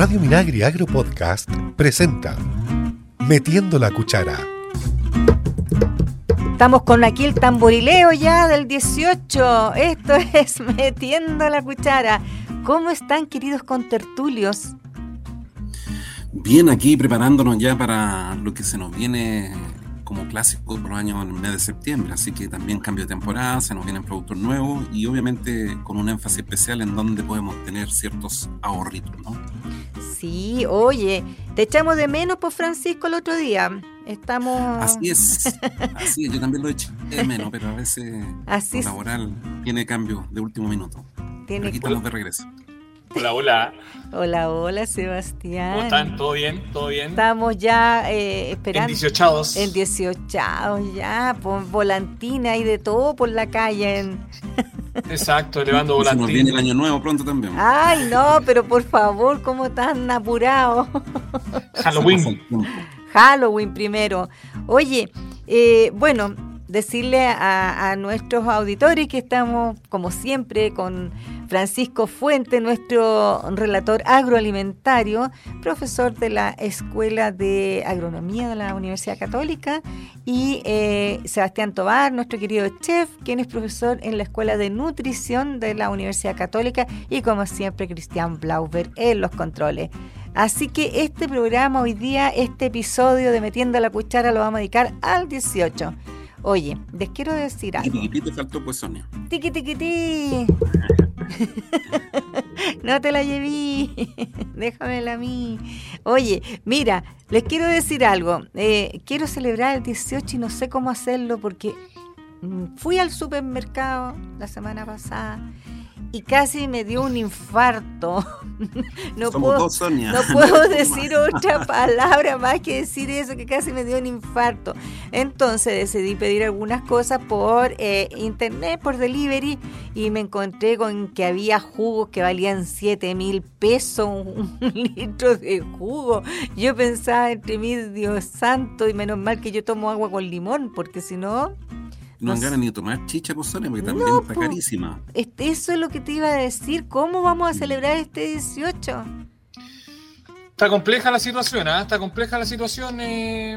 Radio Minagri Agro Podcast presenta Metiendo la Cuchara. Estamos con aquí el tamborileo ya del 18. Esto es Metiendo la Cuchara. ¿Cómo están, queridos contertulios? Bien, aquí preparándonos ya para lo que se nos viene como clásico por los años en el mes de septiembre, así que también cambio de temporada, se nos vienen productos nuevos y obviamente con un énfasis especial en donde podemos tener ciertos ahorritos, ¿no? Sí, oye, te echamos de menos por Francisco el otro día. Estamos. Así es, así es, yo también lo eché de menos, pero a veces así lo laboral tiene cambio de último minuto. Tiene Aquí estamos de regreso. Hola, hola. Hola, hola, Sebastián. ¿Cómo están? ¿Todo bien? ¿Todo bien? Estamos ya eh, esperando. En 18 En 18 ya, por volantina y de todo por la calle. En... Exacto, elevando volantina. nos viene el año nuevo pronto también. Ay, no, pero por favor, ¿cómo tan apurado? Halloween. Halloween primero. Oye, eh, bueno, decirle a, a, nuestros auditores que estamos, como siempre, con Francisco Fuente, nuestro relator agroalimentario, profesor de la Escuela de Agronomía de la Universidad Católica, y eh, Sebastián Tobar, nuestro querido chef, quien es profesor en la Escuela de Nutrición de la Universidad Católica, y como siempre, Cristian Blauber en los controles. Así que este programa hoy día, este episodio de Metiendo la Cuchara, lo vamos a dedicar al 18. Oye, les quiero decir algo. Tiquití te faltó pues, Sonia. Tiqui, tiquití. no te la lleví. Déjamela a mí. Oye, mira, les quiero decir algo. Eh, quiero celebrar el 18 y no sé cómo hacerlo porque mm, fui al supermercado la semana pasada y casi me dio un infarto. No Somos puedo, dos, Sonia. no puedo decir otra palabra más que decir eso, que casi me dio un infarto. Entonces decidí pedir algunas cosas por eh, internet, por delivery, y me encontré con que había jugos que valían 7 mil pesos un, un litro de jugo. Yo pensaba entre mí, Dios santo, y menos mal que yo tomo agua con limón, porque si no, No dan ganas ni de tomar chicha, pues, Sonia, porque también No, está po. carísima. este, eso es lo que te iba a decir. ¿Cómo vamos a celebrar este 18? Está compleja la situación, ¿ah? Está compleja la situación, eh,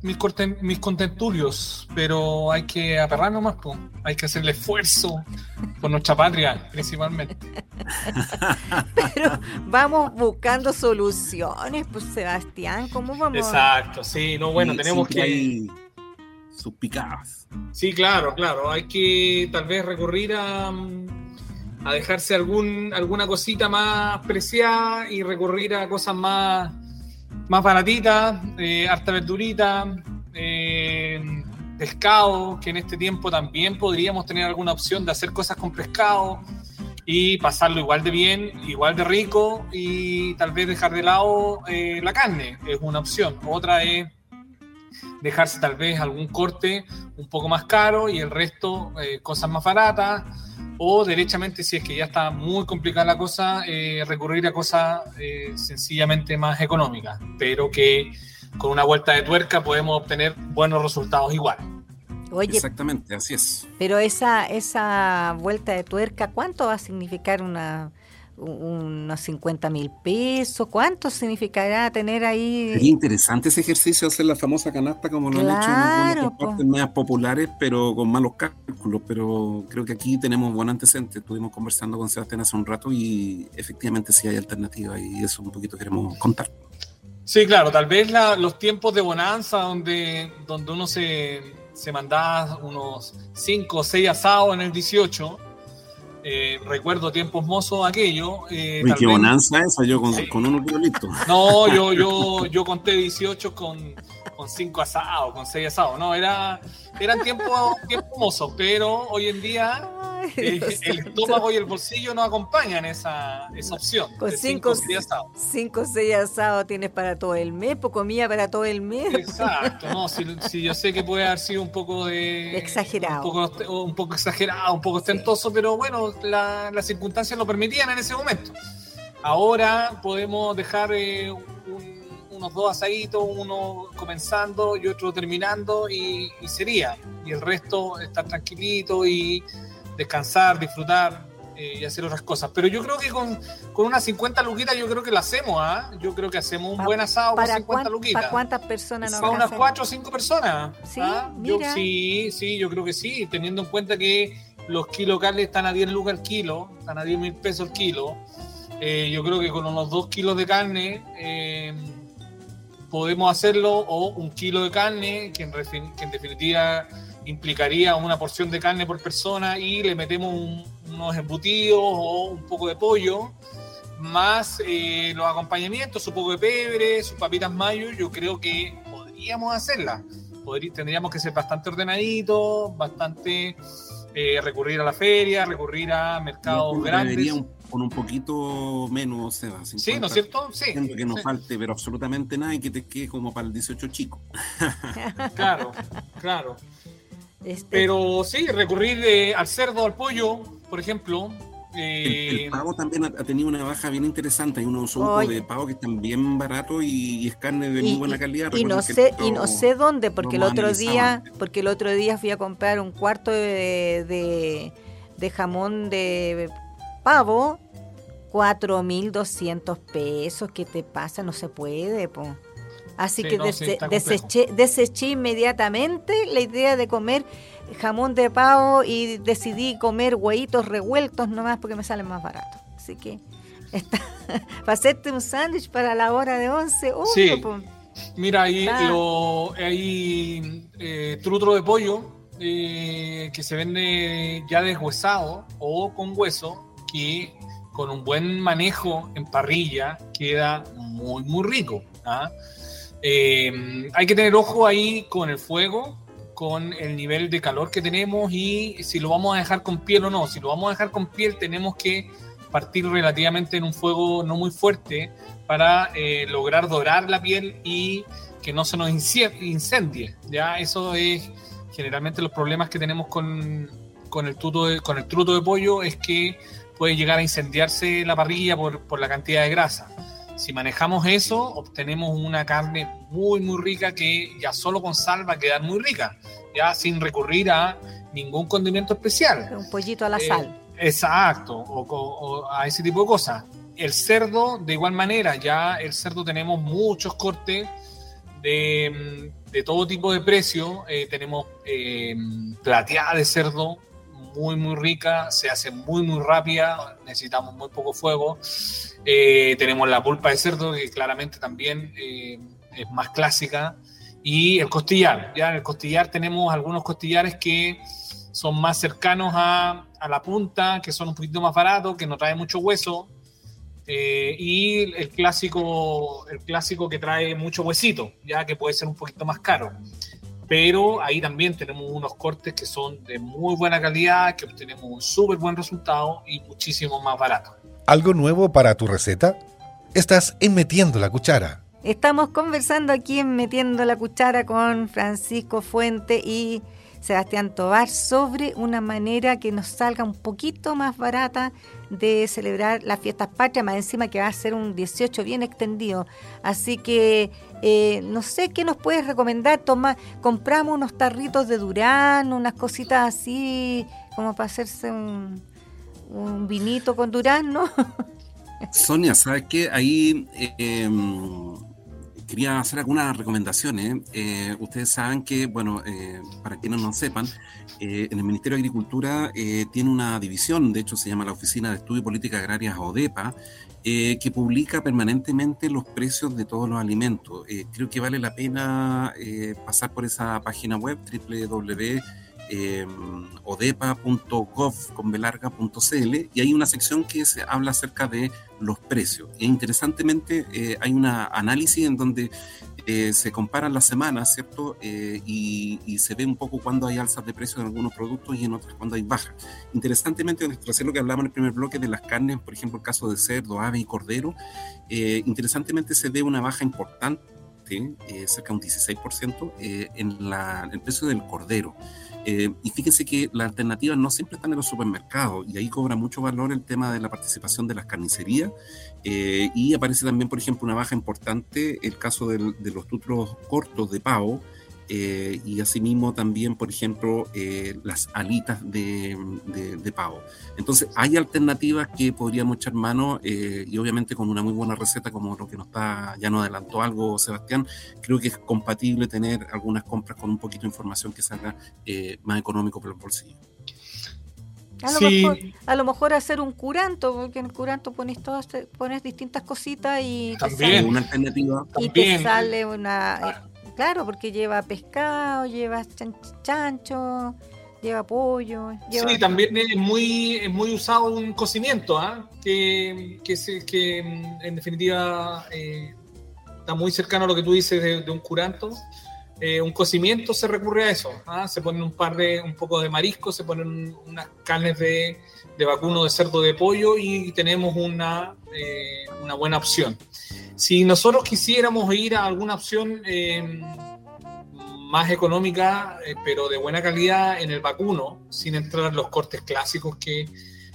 mis, corten- mis contentulios, pero hay que aperrarnos más, po. hay que hacer el esfuerzo por nuestra patria, principalmente. Pero vamos buscando soluciones, pues Sebastián, ¿cómo vamos? a- Exacto, sí, no, bueno, tenemos que... hay sus picadas. Sí, claro, claro. Hay que tal vez recurrir a, a dejarse alguna cosita más preciada y recurrir a cosas más, más baratitas, eh, harta verdurita, eh, pescado, que en este tiempo también podríamos tener alguna opción de hacer cosas con pescado y pasarlo igual de bien, igual de rico y tal vez dejar de lado eh, la carne, es una opción. Otra es dejarse tal vez algún corte un poco más caro y el resto eh, cosas más baratas o derechamente si es que ya está muy complicada la cosa eh, recurrir a cosas eh, sencillamente más económicas pero que con una vuelta de tuerca podemos obtener buenos resultados igual Oye, Exactamente, así es. pero esa, esa vuelta de tuerca, ¿cuánto va a significar una, un- unos 50 mil pesos? ¿Cuánto significará tener Sería ahí? interesante ese ejercicio, hacer la famosa canasta como lo han hecho en partes medias populares, pero con malos cálculos. Pero creo que aquí tenemos buen antecedente. Estuvimos conversando con Sebastián hace un rato y efectivamente sí hay alternativas y eso un poquito queremos contar. Sí, claro, tal vez la- los tiempos de bonanza donde, donde uno se, se mandaba unos 5 o 6 asados en el 18. Eh, recuerdo tiempos mozos aquello. eh, Uy, qué bonanza esa, yo con, Sí. con uno quedo listo. No, yo, yo, yo conté 18 con, con 5 asados, con 6 asados. No, era, eran tiempos mozos, pero hoy en día Ay, eh, el estómago y el bolsillo no acompañan esa, esa opción. Con cinco, cinco seis asados. cinco seis asados tienes para todo el mes, pues comida para todo el mes. Exacto, no, si, si yo sé que puede haber sido un poco de Exagerado. un poco, un poco exagerado, un poco ostentoso, pero bueno, la- las circunstancias lo permitían en ese momento. Ahora podemos dejar eh, unos dos asaditos, uno comenzando y otro terminando y, y sería. Y el resto estar tranquilito y descansar, disfrutar eh, y hacer otras cosas. Pero yo creo que con, con unas 50 luquitas yo creo que lo hacemos, ¿ah? Yo creo que hacemos un buen asado con 50 luquitas. ¿Para cuántas personas nos Para unas 4 o 5 personas. Sí, ¿ah? sí, sí, yo creo que sí, teniendo en cuenta que los kilos locales están a 10 lucas al kilo, están a 10 mil pesos el kilo. Eh, yo creo que con unos 2 kilos de carne eh, podemos hacerlo, o un kilo de carne, que en, que en definitiva implicaría una porción de carne por persona y le metemos unos embutidos o un poco de pollo, más eh, los acompañamientos, su poco de pebre, sus papitas mayo, yo creo que podríamos hacerla. tendríamos que ser bastante ordenaditos, bastante eh, recurrir a la feria, recurrir a mercados grandes. Con un poquito menos, Seba. sí, ¿no es cierto? Sí. que no falte, pero absolutamente nada y que te quede como para el 18 chico. claro, claro. Este, Pero sí, recurrir eh, al cerdo, al pollo, por ejemplo. el, eh, pavo también ha, tenido una baja bien interesante. Hay unos ojos de pavo que están bien baratos y, es carne de muy buena calidad. Y no sé, y no sé dónde, porque el otro día, porque el otro día fui a comprar un cuarto de, de, jamón de pavo, 4.200 pesos. ¿Qué te pasa? No se puede, po. Así que deseché, inmediatamente la idea de comer jamón de pavo y decidí comer huevitos revueltos nomás porque me salen más baratos. Así que está, para hacerte un sándwich para la hora de 11. sí. Mira, ahí hay eh, trutro de pollo eh, que se vende ya deshuesado o con hueso que con un buen manejo en parrilla queda muy, muy rico. ¿ah? Eh, hay que tener ojo ahí con el fuego, con el nivel de calor que tenemos y si lo vamos a dejar con piel o no. Si lo vamos a dejar con piel tenemos que partir relativamente en un fuego no muy fuerte para eh, lograr dorar la piel y que no se nos incendie. Ya eso es generalmente los problemas que tenemos con, con el, tuto con el truto de pollo es que puede llegar a incendiarse la parrilla por, por la cantidad de grasa. Si manejamos eso, obtenemos una carne muy, muy rica que ya solo con sal va a quedar muy rica, ya sin recurrir a ningún condimento especial. Un pollito a la sal. Eh, exacto, o, a ese tipo de cosas. El cerdo, de igual manera, ya el cerdo tenemos muchos cortes de, de todo tipo de precio. Eh, tenemos eh, plateada de cerdo, muy, muy rica, se hace muy, muy rápida, necesitamos muy poco fuego. Eh, tenemos la pulpa de cerdo, que claramente también eh, es más clásica. Y el costillar, ya en el costillar tenemos algunos costillares que son más cercanos a, a la punta, que son un poquito más baratos, que no trae mucho hueso. Eh, y el clásico, el clásico que trae mucho huesito, ya que puede ser un poquito más caro pero ahí también tenemos unos cortes que son de muy buena calidad, que obtenemos un súper buen resultado y muchísimo más barato. ¿Algo nuevo para tu receta? Estás en Metiendo la Cuchara. Estamos conversando aquí en Metiendo la Cuchara con Francisco Fuente y Sebastián Tobar sobre una manera que nos salga un poquito más barata de celebrar las fiestas patrias, más encima que va a ser un 18 bien extendido. Así que eh, no sé qué nos puedes recomendar. Toma, compramos unos tarritos de Durán, unas cositas así como para hacerse un, un vinito con Durán, ¿no? Sonia, ¿sabes qué? Ahí eh, quería hacer algunas recomendaciones. Eh, ustedes saben que, bueno, para quienes no sepan, en el Ministerio de Agricultura tiene una división, de hecho se llama la Oficina de Estudio y Políticas Agrarias ODEPA, eh, que publica permanentemente los precios de todos los alimentos. Eh, creo que vale la pena eh, pasar por esa página web www.odepa.gov.cl y hay una sección que se habla acerca de los precios. E interesantemente hay un análisis en donde eh, se comparan las semanas, ¿cierto? Eh, y, se ve un poco cuando hay alzas de precios en algunos productos y en otros cuando hay bajas. Interesantemente, hacer lo que hablamos en el primer bloque de las carnes, por ejemplo, el caso de cerdo, ave y cordero, eh, interesantemente se ve una baja importante, cerca de un 16%, en, la, el precio del cordero. Eh, y fíjense que las alternativas no siempre están en los supermercados y ahí cobra mucho valor el tema de la participación de las carnicerías eh, y aparece también, por ejemplo, una baja importante el caso de los tutros cortos de pavo eh, y asimismo también, por ejemplo, eh, las alitas de, de, pavo. Entonces, hay alternativas que podríamos echar mano eh, y obviamente con una muy buena receta como lo que nos está, ya nos adelantó algo Sebastián, creo que es compatible tener algunas compras con un poquito de información que salga más económico para el bolsillo. A lo, mejor, a lo mejor hacer un curanto, porque en el curanto pones todas, pones distintas cositas y también una alternativa. Y te sale una Claro, porque lleva pescado, lleva chancho, lleva pollo. Sí, también es muy, muy usado un cocimiento, ¿ah? que, que, que, mm, en definitiva eh, está muy cercano a lo que tú dices de, un curanto. Eh, un cocimiento se recurre a eso. ¿ah? Se ponen un par de, un poco de marisco, se ponen unas carnes de, de vacuno, de cerdo, de pollo y tenemos una, eh, una buena opción. Si nosotros quisiéramos ir a alguna opción eh, más económica, eh, pero de buena calidad en el vacuno, sin entrar en los cortes clásicos que,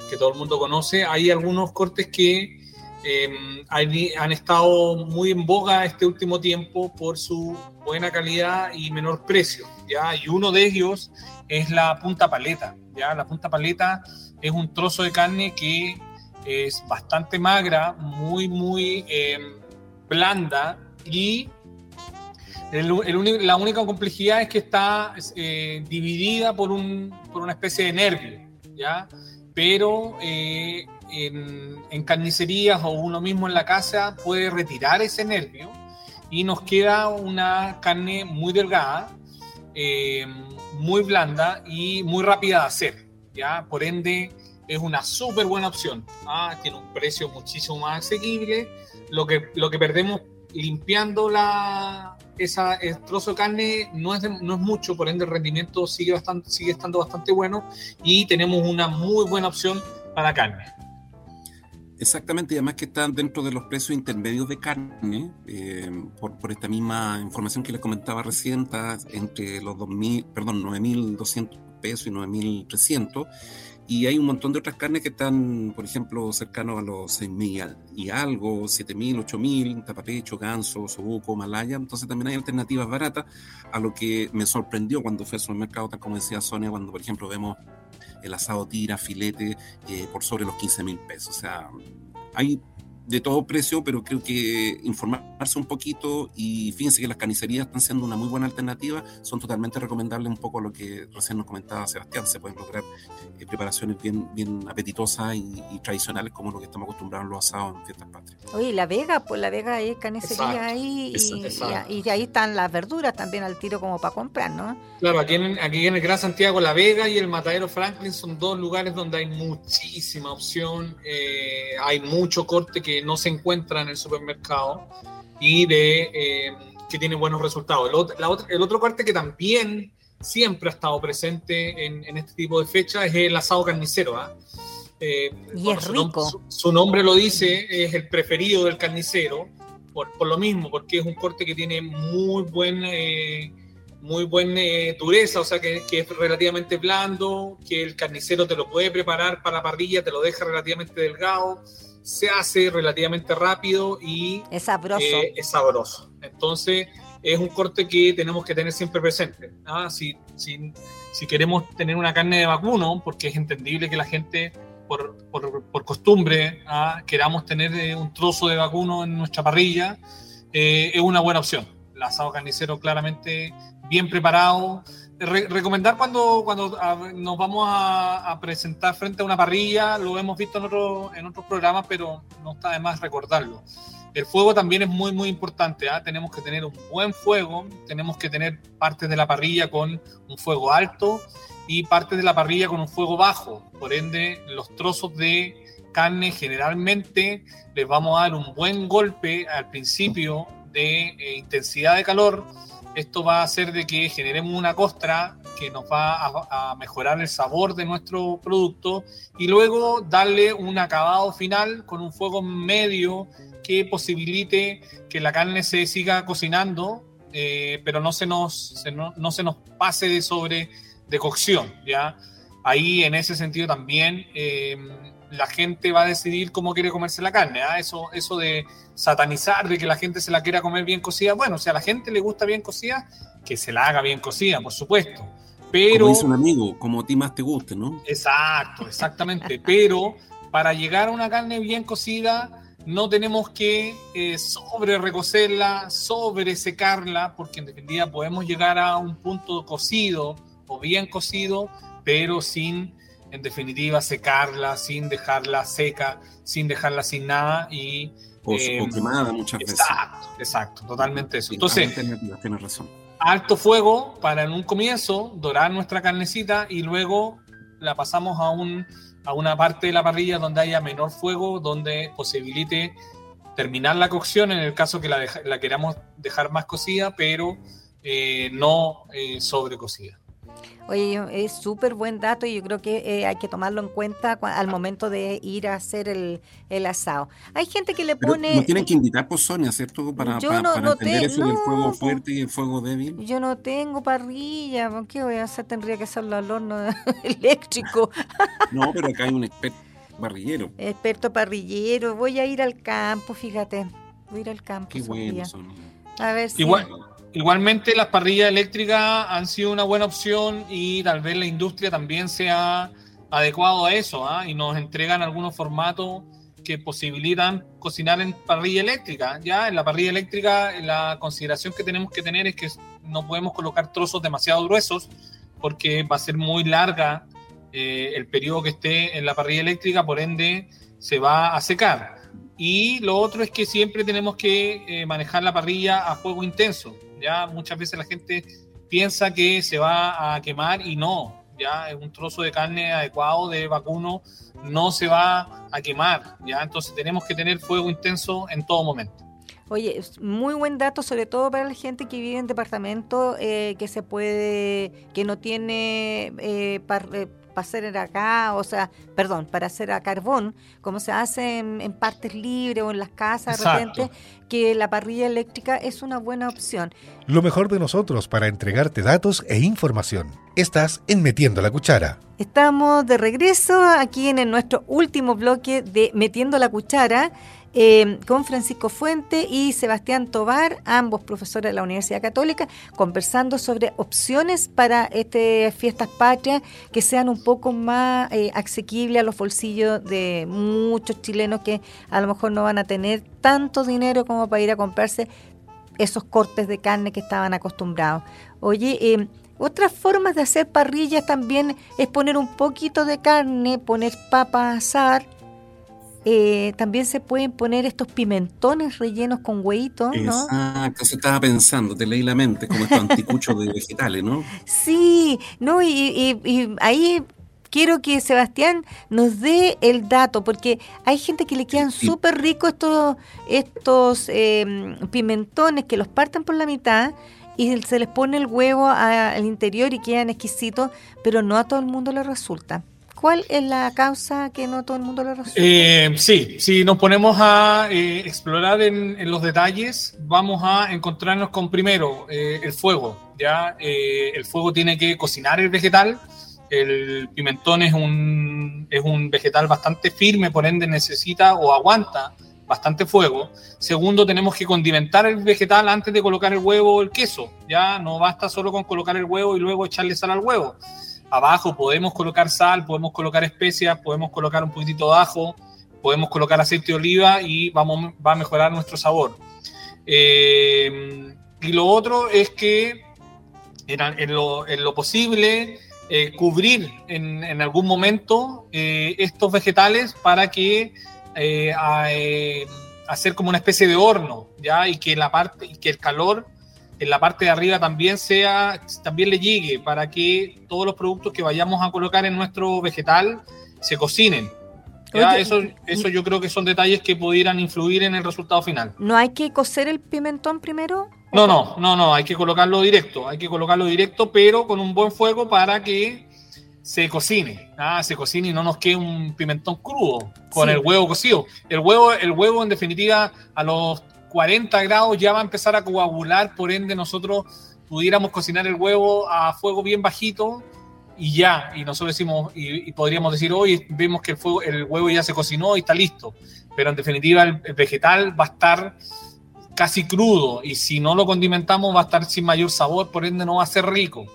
que todo el mundo conoce, hay algunos cortes que eh, han estado muy en boga este último tiempo por su buena calidad y menor precio, ¿ya? Y uno de ellos es la punta paleta, ¿ya? La punta paleta es un trozo de carne que es bastante magra, muy, muy blanda y la única complejidad es que está eh, dividida por, un, por, una especie de nervio, ¿ya? Pero eh, en, carnicerías o uno mismo en la casa puede retirar ese nervio y nos queda una carne muy delgada, eh, muy blanda y muy rápida de hacer, ¿ya? Por ende, es una súper buena opción. ¿ah? Tiene un precio muchísimo más asequible lo que, lo que perdemos limpiando la, esa, el trozo de carne no es, no es mucho, por ende el rendimiento sigue, bastante, sigue estando bastante bueno y tenemos una muy buena opción para carne. Exactamente, y además que están dentro de los precios intermedios de carne, eh, por, esta misma información que les comentaba recién, entre los 2.000, perdón, 9.200 pesos y 9.300 y hay un montón de otras carnes que están, por ejemplo, cercanos a los 6.000 y algo, 7.000, 8.000, tapapecho, ganso, sobuco, malaya. Entonces también hay alternativas baratas a lo que me sorprendió cuando fui al supermercado, tal como decía Sonia, cuando, por ejemplo, vemos el asado tira, filete, eh, por sobre los 15.000 pesos. O sea, hay de todo precio, pero creo que informarse un poquito y fíjense que las carnicerías están siendo una muy buena alternativa, son totalmente recomendables un poco lo que recién nos comentaba Sebastián, se pueden lograr eh, preparaciones bien, bien apetitosas y, tradicionales como lo que estamos acostumbrados a los asados en fiestas patrias. Oye, La Vega, pues La Vega hay carnicería ahí y, y, ahí están las verduras también al tiro como para comprar, ¿no? Claro, aquí en, aquí en el Gran Santiago, La Vega y el Matadero Franklin son dos lugares donde hay muchísima opción, eh, hay mucho corte que no se encuentra en el supermercado y de eh, que tiene buenos resultados. El otro, el otro corte que también siempre ha estado presente en, este tipo de fechas es el asado carnicero. ¿ah? Eh, y es rico. Su, nombre lo dice, es el preferido del carnicero, por, por, lo mismo, porque es un corte que tiene muy buen... Eh, muy buena dureza, o sea que, que, es relativamente blando, que el carnicero te lo puede preparar para la parrilla, te lo deja relativamente delgado, se hace relativamente rápido y es sabroso. Eh, es sabroso. Entonces, es un corte que tenemos que tener siempre presente. ¿ah? Si, si, si, queremos tener una carne de vacuno, porque es entendible que la gente, por, por, por costumbre, ¿ah? queramos tener eh, un trozo de vacuno en nuestra parrilla, eh, es una buena opción. El asado carnicero claramente bien preparado, recomendar cuando, cuando nos vamos a, presentar frente a una parrilla, lo hemos visto en, otro, en otros programas, pero no está de más recordarlo. El fuego también es muy, muy importante. ¿ah? Tenemos que tener un buen fuego, tenemos que tener partes de la parrilla con un fuego alto y partes de la parrilla con un fuego bajo. Por ende, los trozos de carne generalmente les vamos a dar un buen golpe al principio de eh, intensidad de calor esto va a hacer de que generemos una costra que nos va a, mejorar el sabor de nuestro producto y luego darle un acabado final con un fuego medio que posibilite que la carne se siga cocinando, eh, pero no se, nos, no, se nos pase de sobre de cocción, ¿ya? Ahí en ese sentido también eh, la gente va a decidir cómo quiere comerse la carne. ¿ah? Eso, eso de satanizar, de que la gente se la quiera comer bien cocida, bueno, si a la gente le gusta bien cocida, que se la haga bien cocida, por supuesto. Pero, como dice un amigo, como a ti más te guste, ¿no? Exacto, exactamente. Pero para llegar a una carne bien cocida, no tenemos que eh, sobre recocerla, sobre secarla, porque en definitiva podemos llegar a un punto cocido o bien cocido, pero sin, en definitiva, secarla, sin dejarla seca, sin dejarla sin nada y... O, eh, quemada muchas veces. Exacto, exacto, totalmente eso. Entonces, tienes razón. Alto fuego para en un comienzo dorar nuestra carnecita y luego la pasamos a un a una parte de la parrilla donde haya menor fuego, donde posibilite terminar la cocción en el caso que la, la queramos dejar más cocida, pero eh, no eh, sobrecocida. Oye, es súper buen dato y yo creo que eh, hay que tomarlo en cuenta al momento de ir a hacer el, asado. Hay gente que le pone... no tienen que invitar por Sonia, ¿cierto? Para, para, entender eso del fuego fuerte y el fuego débil. Yo no tengo parrilla, ¿qué voy a hacer? Tendría que hacerlo al horno eléctrico. no, pero acá hay un experto parrillero. Experto parrillero. Voy a ir al campo, fíjate. Voy a ir al campo. Qué bueno, Sonia. A ver si... Igual Igualmente las parrillas eléctricas han sido una buena opción y tal vez la industria también se ha adecuado a eso ¿ah? y nos entregan algunos formatos que posibilitan cocinar en parrilla eléctrica. Ya en la parrilla eléctrica la consideración que tenemos que tener es que no podemos colocar trozos demasiado gruesos porque va a ser muy larga eh, el periodo que esté en la parrilla eléctrica, por ende se va a secar. Y lo otro es que siempre tenemos que eh, manejar la parrilla a fuego intenso. Ya muchas veces la gente piensa que se va a quemar y no, ya un trozo de carne adecuado de vacuno, no se va a quemar, ya entonces tenemos que tener fuego intenso en todo momento. Oye, muy buen dato, sobre todo para la gente que vive en departamento eh, que se puede, que no tiene eh, eh para hacer acá, o sea, perdón, para hacer a carbón, como se hace en, partes libres o en las casas de repente, que la parrilla eléctrica es una buena opción. Lo mejor de nosotros para entregarte datos e información. Estás en Metiendo la Cuchara. Estamos de regreso aquí en nuestro último bloque de Metiendo la Cuchara. Em, con Francisco Fuente y Sebastián Tobar, ambos profesores de la Universidad Católica, conversando sobre opciones para estas fiestas patrias que sean un poco más eh, asequibles a los bolsillos de muchos chilenos que a lo mejor no van a tener tanto dinero como para ir a comprarse esos cortes de carne que estaban acostumbrados. Oye, em, otras formas de hacer parrillas también es poner un poquito de carne, poner papas a asar, eh, también se pueden poner estos pimentones rellenos con huevitos, ¿no? Exacto, eso estaba pensando, te leí la mente, como estos anticuchos de vegetales, ¿no? Sí, no, y, ahí quiero que Sebastián nos dé el dato, porque hay gente que le quedan súper ricos estos, estos em, pimentones que los parten por la mitad y se les pone el huevo al interior y quedan exquisitos, pero no a todo el mundo le resulta. ¿Cuál es la causa que no todo el mundo lo resuelve? Eh, sí, si nos ponemos a eh, explorar en, los detalles, vamos a encontrarnos con primero eh, el fuego. Ya el fuego tiene que cocinar el vegetal. El pimentón es un, es un vegetal bastante firme, por ende necesita o aguanta bastante fuego. Segundo, tenemos que condimentar el vegetal antes de colocar el huevo o el queso. Ya no basta solo con colocar el huevo y luego echarle sal al huevo abajo podemos colocar sal, podemos colocar especias, podemos colocar un poquitito de ajo, podemos colocar aceite de oliva y vamos, va a mejorar nuestro sabor. Eh, y lo otro es que en, lo, posible eh, cubrir en, algún momento eh, estos vegetales para que hacer como una especie de horno, ¿ya? Y que la parte, y que el calor en la parte de arriba también sea, también le llegue para que todos los productos que vayamos a colocar en nuestro vegetal se cocinen. eso, eso yo creo que son detalles que pudieran influir en el resultado final. ¿No hay que cocer el pimentón primero? No, no, no, no, hay que colocarlo directo, hay que colocarlo directo, pero con un buen fuego para que se cocine, ah, se cocine y no nos quede un pimentón crudo con el huevo cocido. El huevo, el huevo en definitiva a los 40 grados ya va a empezar a coagular, por ende nosotros pudiéramos cocinar el huevo a fuego bien bajito y ya, y nosotros decimos, y, podríamos decir, hoy vemos que el, el, huevo ya se cocinó y está listo, pero en definitiva el, vegetal va a estar casi crudo y si no lo condimentamos va a estar sin mayor sabor, por ende no va a ser rico.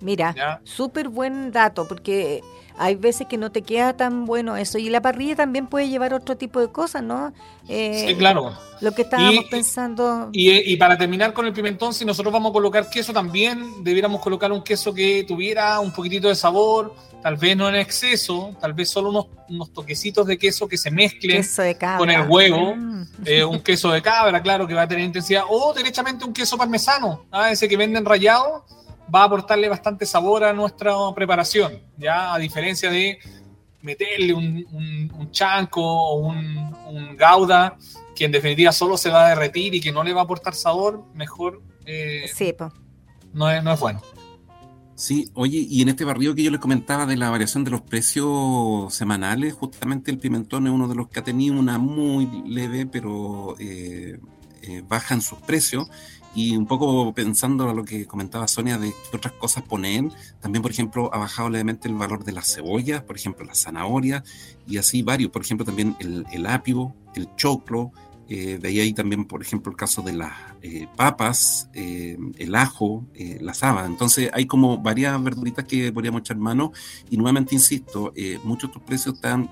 Mira, súper buen dato, porque hay veces que no te queda tan bueno eso. Y la parrilla también puede llevar otro tipo de cosas, ¿no? Eh, sí, claro. Lo que estábamos pensando. Y, para terminar con el pimentón, si nosotros vamos a colocar queso también, debiéramos colocar un queso que tuviera un poquitito de sabor, tal vez no en exceso, tal vez solo unos, unos toquecitos de queso que se mezclen con el huevo. Mm. Eh, un queso de cabra, claro, que va a tener intensidad. O derechamente un queso parmesano, ¿ah? ese que venden rayado va a aportarle bastante sabor a nuestra preparación, ya a diferencia de meterle un, un, chanco o un, gauda que en definitiva solo se va a derretir y que no le va a aportar sabor, mejor eh, no, es, no es bueno. Sí, oye, y en este barrio que yo les comentaba de la variación de los precios semanales, justamente el pimentón es uno de los que ha tenido una muy leve, pero eh, eh, baja en sus precios. Y un poco pensando a lo que comentaba Sonia de qué otras cosas poner, también por ejemplo ha bajado levemente el valor de las cebollas, por ejemplo las zanahorias y así varios, por ejemplo también el apio, el choclo, eh, de ahí también, por ejemplo, el caso de las eh, papas, eh, el ajo, la saba. Entonces hay como varias verduritas que podríamos echar mano. Y nuevamente insisto, muchos de estos precios están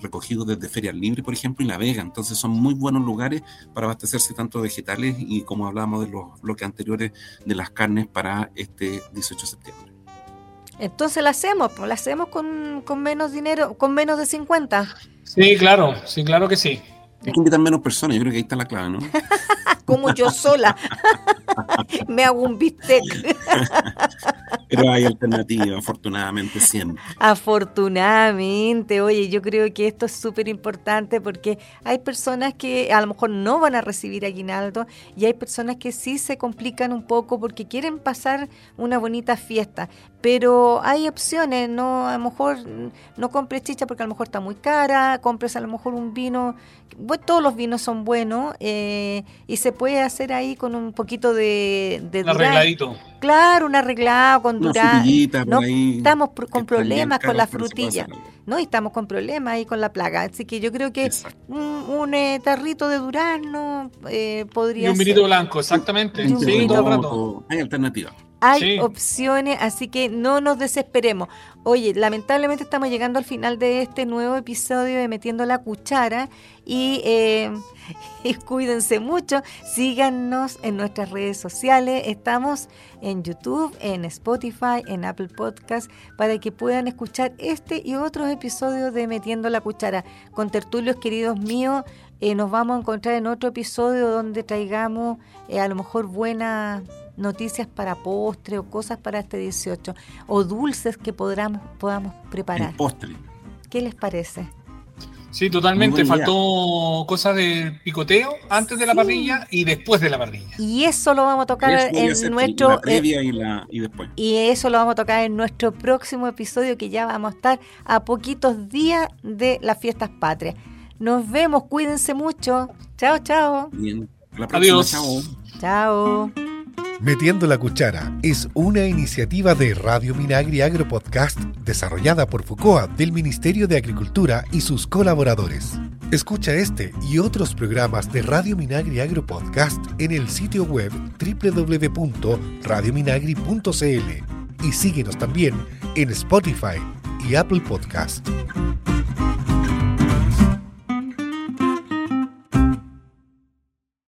recogidos desde Ferias Libres, por ejemplo, y La Vega. Entonces son muy buenos lugares para abastecerse tanto de vegetales y como hablábamos de los bloques anteriores de las carnes para este 18 de septiembre. Entonces la hacemos, la hacemos con, con menos dinero, con menos de 50. Sí, claro, sí, claro que sí. Hay que invitar menos personas, yo creo que ahí está la clave, ¿no? Como yo sola. Me hago un bistec. Pero hay alternativa, afortunadamente siempre. Afortunadamente, oye, yo creo que esto es súper importante porque hay personas que a lo mejor no van a recibir aguinaldo y hay personas que sí se complican un poco porque quieren pasar una bonita fiesta. Pero hay opciones, no a lo mejor no compres chicha porque a lo mejor está muy cara, compres a lo mejor un vino, todos los vinos son buenos eh, y se puede hacer ahí con un poquito de, de un arregladito. Claro, un arreglado con durán. No estamos con problemas con la frutilla. No, estamos con problemas ahí con la plaga. Así que yo creo que un, eh, tarrito de durazno eh, podría Y un vinito blanco, exactamente. Sí, Hay alternativa hay opciones, así que no nos desesperemos. Oye, lamentablemente estamos llegando al final de este nuevo episodio de Metiendo la Cuchara y, eh, y cuídense mucho, síganos en nuestras redes sociales, estamos en YouTube, en Spotify, en Apple Podcast, para que puedan escuchar este y otros episodios de Metiendo la Cuchara. Con tertulios queridos míos, eh, nos vamos a encontrar en otro episodio donde traigamos eh, a lo mejor buenas noticias para postre o cosas para este 18 o dulces que podamos, podamos preparar. postre. ¿Qué les parece? Sí, totalmente. Faltó cosas de picoteo antes de la parrilla y después de la parrilla. Y eso lo vamos a tocar en nuestro. Eh, y, y, después. Y eso lo vamos a tocar en nuestro próximo episodio, que ya vamos a estar a poquitos días de las fiestas patrias. Nos vemos, cuídense mucho. Chao, chao. Bien. Adiós. Chao. Chao. Metiendo la Cuchara es una iniciativa de Radio Minagri Agro Podcast desarrollada por FUCOA del Ministerio de Agricultura y sus colaboradores. Escucha este y otros programas de Radio Minagri Agro Podcast en el sitio web www.radiominagri.cl y síguenos también en Spotify y Apple Podcast.